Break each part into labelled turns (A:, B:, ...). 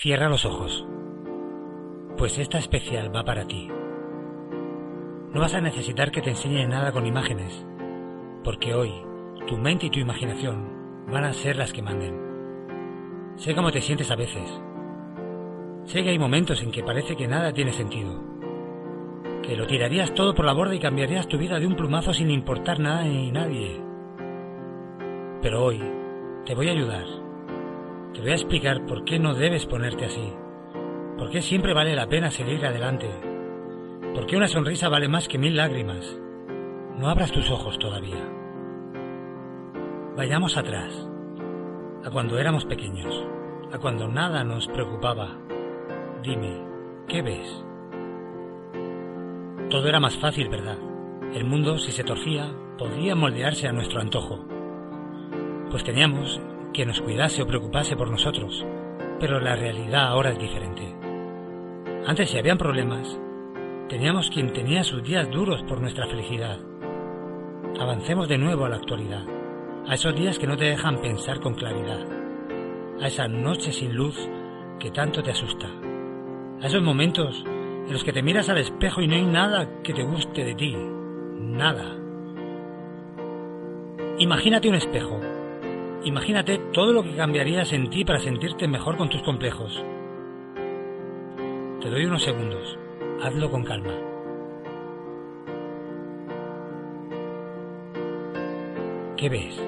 A: Cierra los ojos, pues esta especial va para ti. No vas a necesitar que te enseñe nada con imágenes, porque hoy tu mente y tu imaginación van a ser las que manden. Sé cómo te sientes a veces. Sé que hay momentos en que parece que nada tiene sentido, que lo tirarías todo por la borda y cambiarías tu vida de un plumazo sin importar nada ni nadie. Pero hoy te voy a ayudar te voy a explicar por qué no debes ponerte así. Por qué siempre vale la pena seguir adelante. Por qué una sonrisa vale más que mil lágrimas. No abras tus ojos todavía. Vayamos atrás, a cuando éramos pequeños, a cuando nada nos preocupaba. Dime, ¿qué ves? Todo era más fácil, ¿verdad? El mundo, si se torcía, podía moldearse a nuestro antojo. Pues teníamos que nos cuidase o preocupase por nosotros, pero la realidad ahora es diferente. Antes si habían problemas, teníamos quien tenía sus días duros por nuestra felicidad. Avancemos de nuevo a la actualidad, a esos días que no te dejan pensar con claridad, a esa noche sin luz que tanto te asusta, a esos momentos en los que te miras al espejo y no hay nada que te guste de ti, nada. Imagínate un espejo Imagínate todo lo que cambiarías en ti para sentirte mejor con tus complejos. Te doy unos segundos. Hazlo con calma. ¿Qué ves?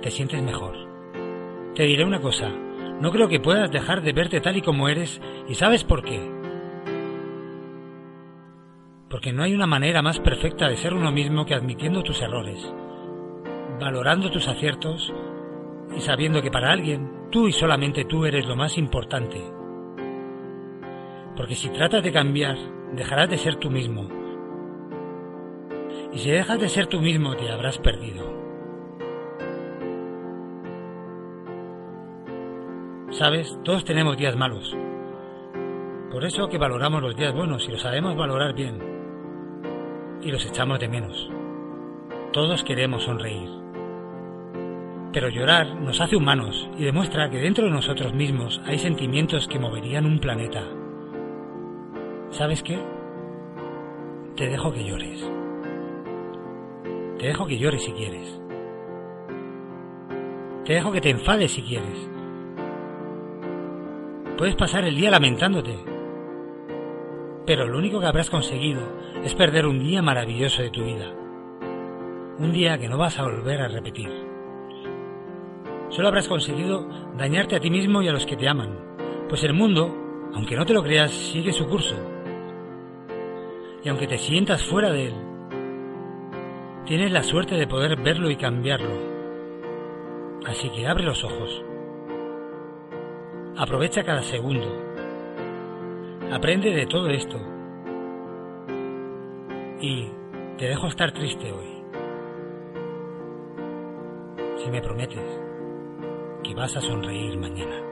A: ¿Te sientes mejor? Te diré una cosa. No creo que puedas dejar de verte tal y como eres y sabes por qué. Porque no hay una manera más perfecta de ser uno mismo que admitiendo tus errores valorando tus aciertos y sabiendo que para alguien tú y solamente tú eres lo más importante. Porque si tratas de cambiar, dejarás de ser tú mismo. Y si dejas de ser tú mismo, te habrás perdido. Sabes, todos tenemos días malos. Por eso que valoramos los días buenos y los sabemos valorar bien. Y los echamos de menos. Todos queremos sonreír. Pero llorar nos hace humanos y demuestra que dentro de nosotros mismos hay sentimientos que moverían un planeta. ¿Sabes qué? Te dejo que llores. Te dejo que llores si quieres. Te dejo que te enfades si quieres. Puedes pasar el día lamentándote. Pero lo único que habrás conseguido es perder un día maravilloso de tu vida. Un día que no vas a volver a repetir solo habrás conseguido dañarte a ti mismo y a los que te aman, pues el mundo, aunque no te lo creas, sigue su curso. Y aunque te sientas fuera de él, tienes la suerte de poder verlo y cambiarlo. Así que abre los ojos. Aprovecha cada segundo. Aprende de todo esto. Y te dejo estar triste hoy. Si me prometes que vas a sonreír mañana.